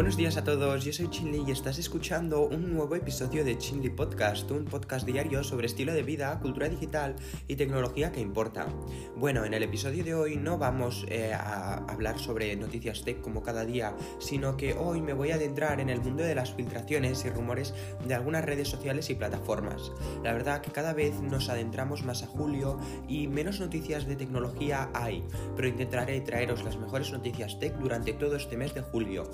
Buenos días a todos, yo soy Chinli y estás escuchando un nuevo episodio de Chinli Podcast, un podcast diario sobre estilo de vida, cultura digital y tecnología que importa. Bueno, en el episodio de hoy no vamos eh, a hablar sobre noticias tech como cada día, sino que hoy me voy a adentrar en el mundo de las filtraciones y rumores de algunas redes sociales y plataformas. La verdad que cada vez nos adentramos más a julio y menos noticias de tecnología hay, pero intentaré traeros las mejores noticias tech durante todo este mes de julio.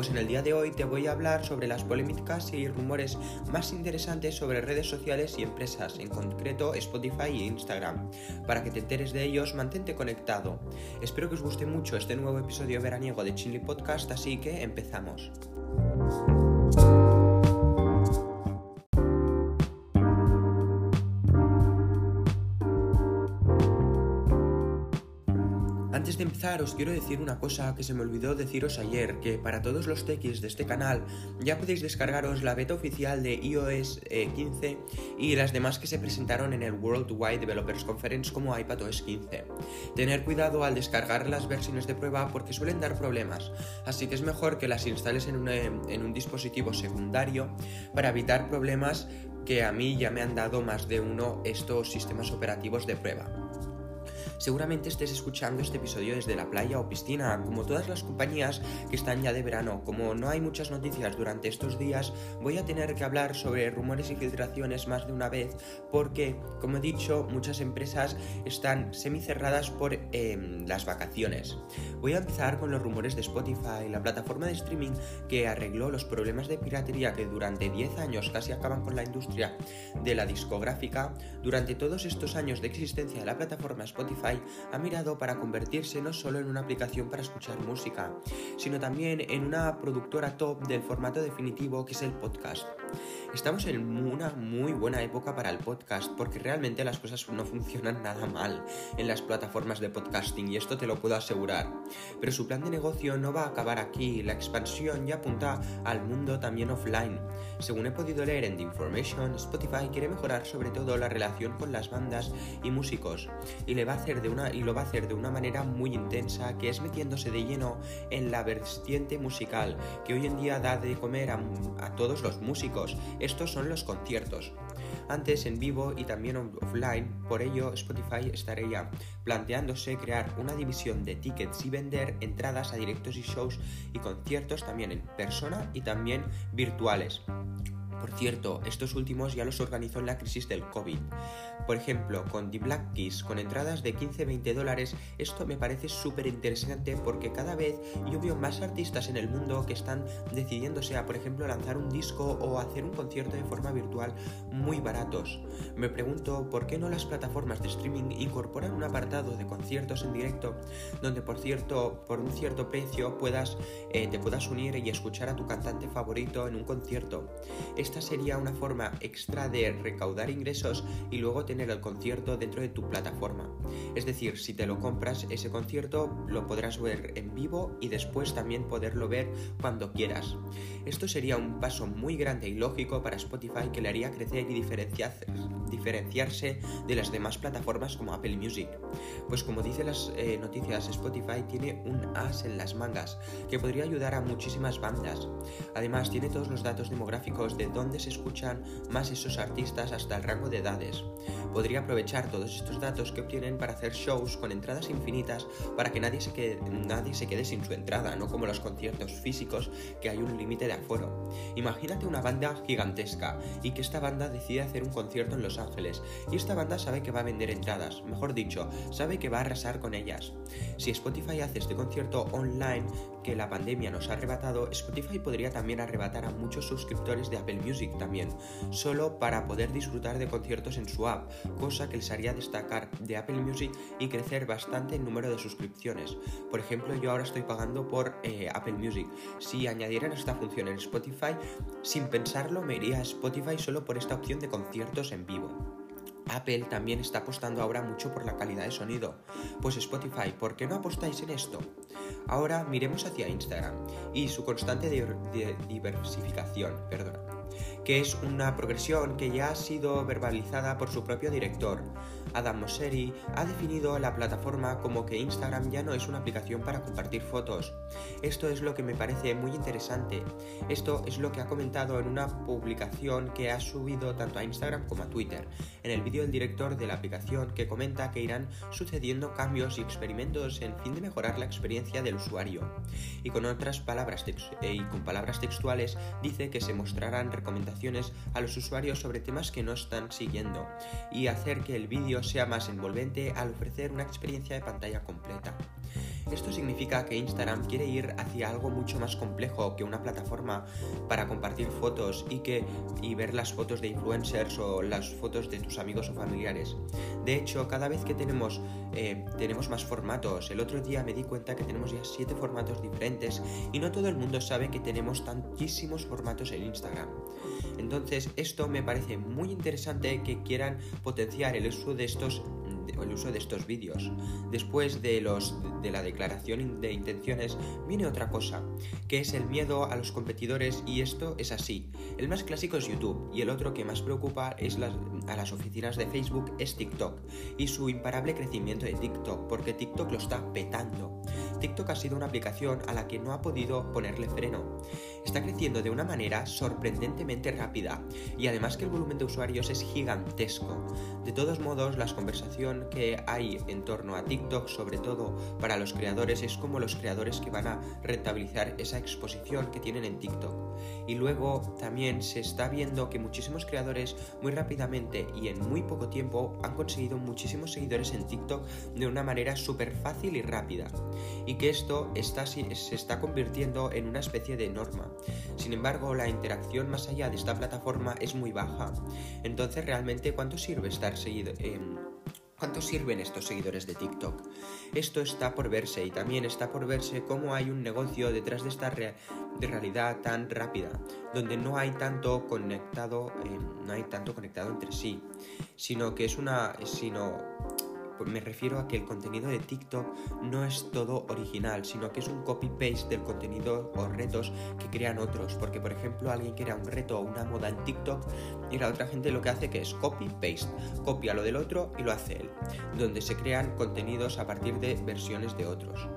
Pues en el día de hoy te voy a hablar sobre las polémicas y rumores más interesantes sobre redes sociales y empresas, en concreto Spotify e Instagram. Para que te enteres de ellos, mantente conectado. Espero que os guste mucho este nuevo episodio veraniego de Chili Podcast, así que empezamos. Antes de empezar os quiero decir una cosa que se me olvidó deciros ayer, que para todos los techis de este canal ya podéis descargaros la beta oficial de iOS 15 eh, y las demás que se presentaron en el Worldwide Developers Conference como iPadOS 15. Tener cuidado al descargar las versiones de prueba porque suelen dar problemas, así que es mejor que las instales en, en un dispositivo secundario para evitar problemas que a mí ya me han dado más de uno estos sistemas operativos de prueba. Seguramente estés escuchando este episodio desde la playa o piscina, como todas las compañías que están ya de verano. Como no hay muchas noticias durante estos días, voy a tener que hablar sobre rumores y filtraciones más de una vez, porque, como he dicho, muchas empresas están semicerradas por em, las vacaciones. Voy a empezar con los rumores de Spotify, la plataforma de streaming que arregló los problemas de piratería que durante 10 años casi acaban con la industria de la discográfica. Durante todos estos años de existencia de la plataforma Spotify, ha mirado para convertirse no solo en una aplicación para escuchar música, sino también en una productora top del formato definitivo que es el podcast. Estamos en una muy buena época para el podcast porque realmente las cosas no funcionan nada mal en las plataformas de podcasting y esto te lo puedo asegurar. Pero su plan de negocio no va a acabar aquí, la expansión ya apunta al mundo también offline. Según he podido leer en The Information, Spotify quiere mejorar sobre todo la relación con las bandas y músicos y, le va a hacer de una, y lo va a hacer de una manera muy intensa que es metiéndose de lleno en la vertiente musical que hoy en día da de comer a, a todos los músicos. Estos son los conciertos antes en vivo y también offline, por ello Spotify estaría planteándose crear una división de tickets y vender entradas a directos y shows y conciertos también en persona y también virtuales. Por cierto, estos últimos ya los organizó en la crisis del COVID. Por ejemplo, con The Black Keys, con entradas de 15-20 dólares, esto me parece súper interesante porque cada vez yo veo más artistas en el mundo que están decidiéndose a, por ejemplo, lanzar un disco o hacer un concierto de forma virtual muy baratos. Me pregunto por qué no las plataformas de streaming incorporan un apartado de conciertos en directo donde, por cierto, por un cierto precio puedas, eh, te puedas unir y escuchar a tu cantante favorito en un concierto. Esta sería una forma extra de recaudar ingresos y luego tener el concierto dentro de tu plataforma. Es decir, si te lo compras, ese concierto lo podrás ver en vivo y después también poderlo ver cuando quieras. Esto sería un paso muy grande y lógico para Spotify que le haría crecer y diferenciarse de las demás plataformas como Apple Music. Pues como dice las eh, noticias, Spotify tiene un as en las mangas que podría ayudar a muchísimas bandas. Además, tiene todos los datos demográficos de dónde se escuchan más esos artistas hasta el rango de edades. Podría aprovechar todos estos datos que obtienen para hacer shows con entradas infinitas para que nadie se quede, nadie se quede sin su entrada, no como los conciertos físicos que hay un límite de aforo. Imagínate una banda gigantesca y que esta banda decide hacer un concierto en Los Ángeles y esta banda sabe que va a vender entradas, mejor dicho, sabe que va a arrasar con ellas. Si Spotify hace este concierto online que la pandemia nos ha arrebatado, Spotify podría también arrebatar a muchos suscriptores de Apple Music también, solo para poder disfrutar de conciertos en su app, cosa que les haría destacar de Apple Music y crecer bastante el número de suscripciones. Por ejemplo, yo ahora estoy pagando por eh, Apple Music. Si añadieran esta función en Spotify, sin pensarlo me iría a Spotify solo por esta opción de conciertos en vivo. Apple también está apostando ahora mucho por la calidad de sonido. Pues Spotify, ¿por qué no apostáis en esto? Ahora miremos hacia Instagram y su constante diversificación, perdona. Que es una progresión que ya ha sido verbalizada por su propio director. Adam Mosseri ha definido la plataforma como que Instagram ya no es una aplicación para compartir fotos. Esto es lo que me parece muy interesante. Esto es lo que ha comentado en una publicación que ha subido tanto a Instagram como a Twitter. En el vídeo del director de la aplicación que comenta que irán sucediendo cambios y experimentos en fin de mejorar la experiencia del usuario. Y con otras palabras eh, y con palabras textuales dice que se mostrarán recomendaciones a los usuarios sobre temas que no están siguiendo y hacer que el vídeo sea más envolvente al ofrecer una experiencia de pantalla completa. Esto significa que Instagram quiere ir hacia algo mucho más complejo que una plataforma para compartir fotos y, que, y ver las fotos de influencers o las fotos de tus amigos o familiares. De hecho, cada vez que tenemos, eh, tenemos más formatos, el otro día me di cuenta que tenemos ya 7 formatos diferentes y no todo el mundo sabe que tenemos tantísimos formatos en Instagram. Entonces, esto me parece muy interesante que quieran potenciar el uso de estos el uso de estos vídeos. Después de, los, de la declaración de intenciones viene otra cosa, que es el miedo a los competidores y esto es así. El más clásico es YouTube y el otro que más preocupa es a las oficinas de Facebook es TikTok y su imparable crecimiento de TikTok porque TikTok lo está petando. TikTok ha sido una aplicación a la que no ha podido ponerle freno. Está creciendo de una manera sorprendentemente rápida y además que el volumen de usuarios es gigantesco. De todos modos, la conversación que hay en torno a TikTok, sobre todo para los creadores, es como los creadores que van a rentabilizar esa exposición que tienen en TikTok. Y luego también se está viendo que muchísimos creadores muy rápidamente y en muy poco tiempo han conseguido muchísimos seguidores en TikTok de una manera súper fácil y rápida y que esto se está convirtiendo en una especie de norma. Sin embargo, la interacción más allá de esta plataforma es muy baja. Entonces, realmente, ¿cuánto sirve estar seguido? Em, ¿Cuánto sirven estos seguidores de TikTok? Esto está por verse y también está por verse cómo hay un negocio detrás de esta de realidad tan rápida, donde no hay tanto conectado, em, no hay tanto conectado entre sí, sino que es una, sino me refiero a que el contenido de TikTok no es todo original, sino que es un copy-paste del contenido o retos que crean otros. Porque, por ejemplo, alguien crea un reto o una moda en TikTok y la otra gente lo que hace que es copy-paste, copia lo del otro y lo hace él, donde se crean contenidos a partir de versiones de otros.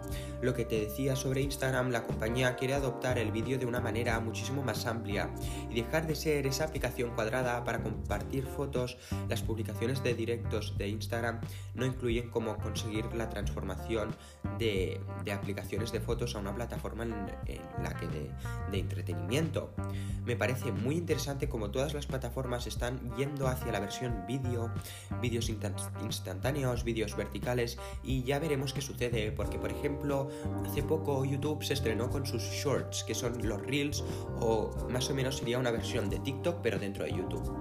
Lo que te decía sobre Instagram, la compañía quiere adoptar el vídeo de una manera muchísimo más amplia y dejar de ser esa aplicación cuadrada para compartir fotos. Las publicaciones de directos de Instagram no incluyen cómo conseguir la transformación de, aplicaciones de fotos a una plataforma en, la que de, de entretenimiento. Me parece muy interesante como todas las plataformas están yendo hacia la versión vídeo, vídeos instantáneos, vídeos verticales y ya veremos qué sucede porque por ejemplo Hace poco YouTube se estrenó con sus shorts, que son los reels o más o menos sería una versión de TikTok pero dentro de YouTube.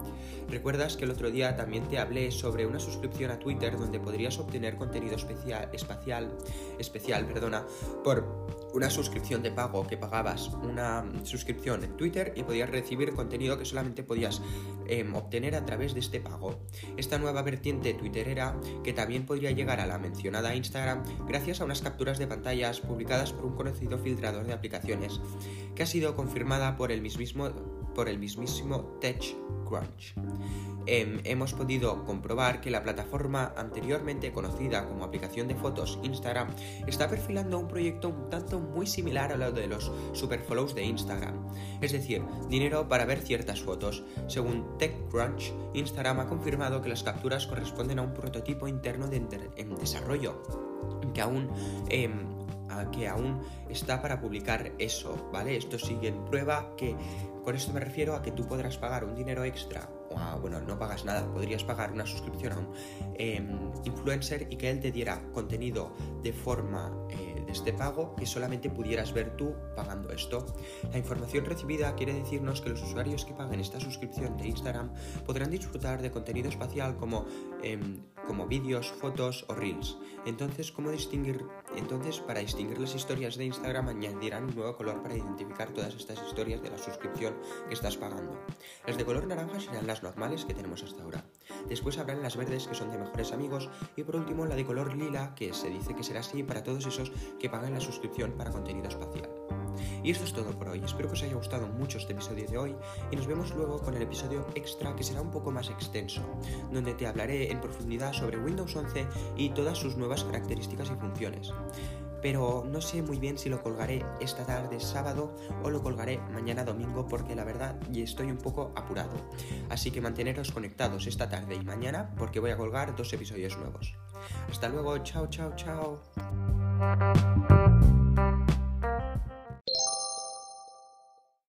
¿Recuerdas que el otro día también te hablé sobre una suscripción a Twitter donde podrías obtener contenido especial, espacial, especial perdona, por una suscripción de pago que pagabas una suscripción en Twitter y podías recibir contenido que solamente podías em, obtener a través de este pago. Esta nueva vertiente twitterera que también podría llegar a la mencionada Instagram gracias a unas capturas de pantallas publicadas por un conocido filtrador de aplicaciones que ha sido confirmada por el mismísimo, por el mismísimo TechCrunch. Em, hemos podido comprobar que la plataforma anteriormente conocida como aplicación de fotos Instagram está perfilando un proyecto un tanto muy similar a lo de los superfollows de Instagram, es decir, dinero para ver ciertas fotos. Según TechCrunch, Instagram ha confirmado que las capturas corresponden a un prototipo interno en desarrollo que aún em, que aún está para publicar eso, ¿vale? Esto sigue en prueba que con esto me refiero a que tú podrás pagar un dinero extra, o bueno, no pagas nada, podrías pagar una suscripción a un em, influencer y que él te diera contenido de forma eh, de este pago que solamente pudieras ver tú pagando esto. La información recibida quiere decirnos que los usuarios que paguen esta suscripción de Instagram podrán disfrutar de contenido espacial como, em, como vídeos, fotos o reels. Entonces, ¿cómo distinguir? Entonces, para distinguir las historias de Instagram añadirán un nuevo color para identificar todas estas historias de la suscripción que estás pagando. Las de color naranja serán las normales que tenemos hasta ahora. Después habrán las verdes que son de mejores amigos y por último la de color lila que se dice que será así para todos esos que pagan la suscripción para contenido espacial. Y esto es todo por hoy, espero que os haya gustado mucho este episodio de hoy y nos vemos luego con el episodio extra que será un poco más extenso, donde te hablaré en profundidad sobre Windows 11 y todas sus nuevas características y funciones pero no sé muy bien si lo colgaré esta tarde sábado o lo colgaré mañana domingo porque la verdad y estoy un poco apurado. Así que manteneros conectados esta tarde y mañana porque voy a colgar dos episodios nuevos. Hasta luego, chao, chao, chao.